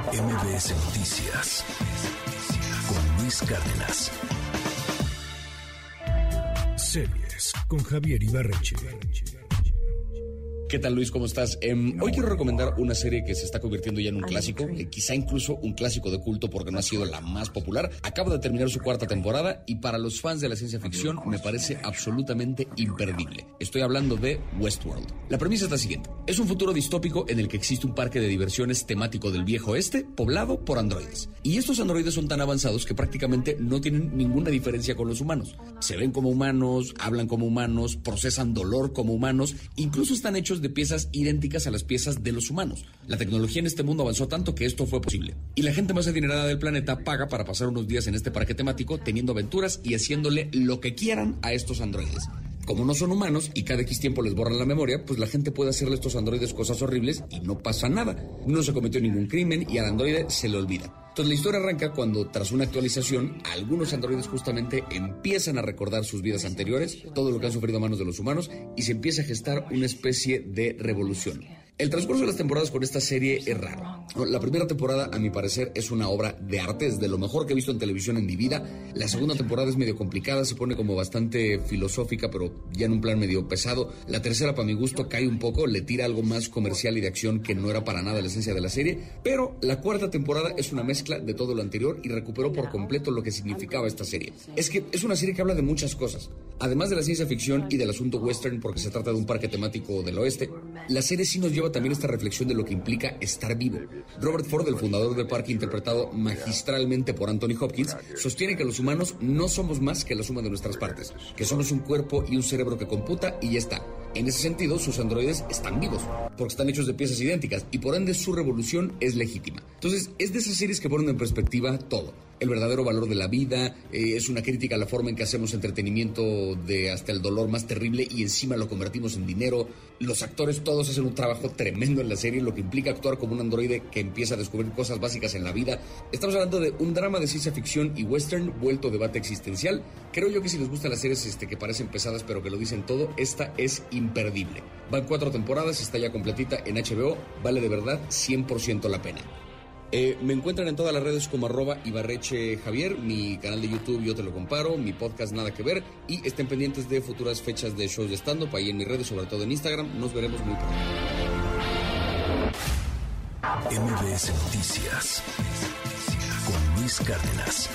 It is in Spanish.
MBS Noticias con Luis Cárdenas. Series con Javier Ibarreche. ¿Qué tal Luis? ¿Cómo estás? Em, hoy quiero recomendar una serie que se está convirtiendo ya en un clásico, eh, quizá incluso un clásico de culto porque no ha sido la más popular. Acaba de terminar su cuarta temporada y para los fans de la ciencia ficción me parece absolutamente imperdible. Estoy hablando de Westworld. La premisa es la siguiente. Es un futuro distópico en el que existe un parque de diversiones temático del viejo oeste poblado por androides. Y estos androides son tan avanzados que prácticamente no tienen ninguna diferencia con los humanos. Se ven como humanos, hablan como humanos, procesan dolor como humanos, incluso están hechos de piezas idénticas a las piezas de los humanos. La tecnología en este mundo avanzó tanto que esto fue posible. Y la gente más adinerada del planeta paga para pasar unos días en este parque temático teniendo aventuras y haciéndole lo que quieran a estos androides. Como no son humanos y cada X tiempo les borran la memoria, pues la gente puede hacerle a estos androides cosas horribles y no pasa nada. No se cometió ningún crimen y al androide se le olvida. Entonces la historia arranca cuando, tras una actualización, algunos androides justamente empiezan a recordar sus vidas anteriores, todo lo que han sufrido a manos de los humanos, y se empieza a gestar una especie de revolución. El transcurso de las temporadas con esta serie es raro. La primera temporada, a mi parecer, es una obra de arte, es de lo mejor que he visto en televisión en mi vida. La segunda temporada es medio complicada, se pone como bastante filosófica, pero ya en un plan medio pesado. La tercera, para mi gusto, cae un poco, le tira algo más comercial y de acción que no era para nada la esencia de la serie. Pero la cuarta temporada es una mezcla de todo lo anterior y recuperó por completo lo que significaba esta serie. Es que es una serie que habla de muchas cosas. Además de la ciencia ficción y del asunto western, porque se trata de un parque temático del oeste, la serie sí nos lleva también esta reflexión de lo que implica estar vivo. Robert Ford, el fundador del parque, interpretado magistralmente por Anthony Hopkins, sostiene que los humanos no somos más que la suma de nuestras partes, que somos un cuerpo y un cerebro que computa y ya está. En ese sentido, sus androides están vivos, porque están hechos de piezas idénticas y por ende su revolución es legítima. Entonces, es de esas series que ponen en perspectiva todo el verdadero valor de la vida, eh, es una crítica a la forma en que hacemos entretenimiento de hasta el dolor más terrible y encima lo convertimos en dinero. Los actores todos hacen un trabajo tremendo en la serie, lo que implica actuar como un androide que empieza a descubrir cosas básicas en la vida. Estamos hablando de un drama de ciencia ficción y western vuelto debate existencial. Creo yo que si les gustan las series este, que parecen pesadas pero que lo dicen todo, esta es imperdible. Van cuatro temporadas, está ya completita en HBO, vale de verdad 100% la pena. Eh, me encuentran en todas las redes como arroba Ibarreche Javier, mi canal de YouTube Yo Te Lo Comparo, mi podcast Nada Que Ver y estén pendientes de futuras fechas de shows de stand-up ahí en mis redes, sobre todo en Instagram. Nos veremos muy pronto. MBS Noticias con Luis Cárdenas.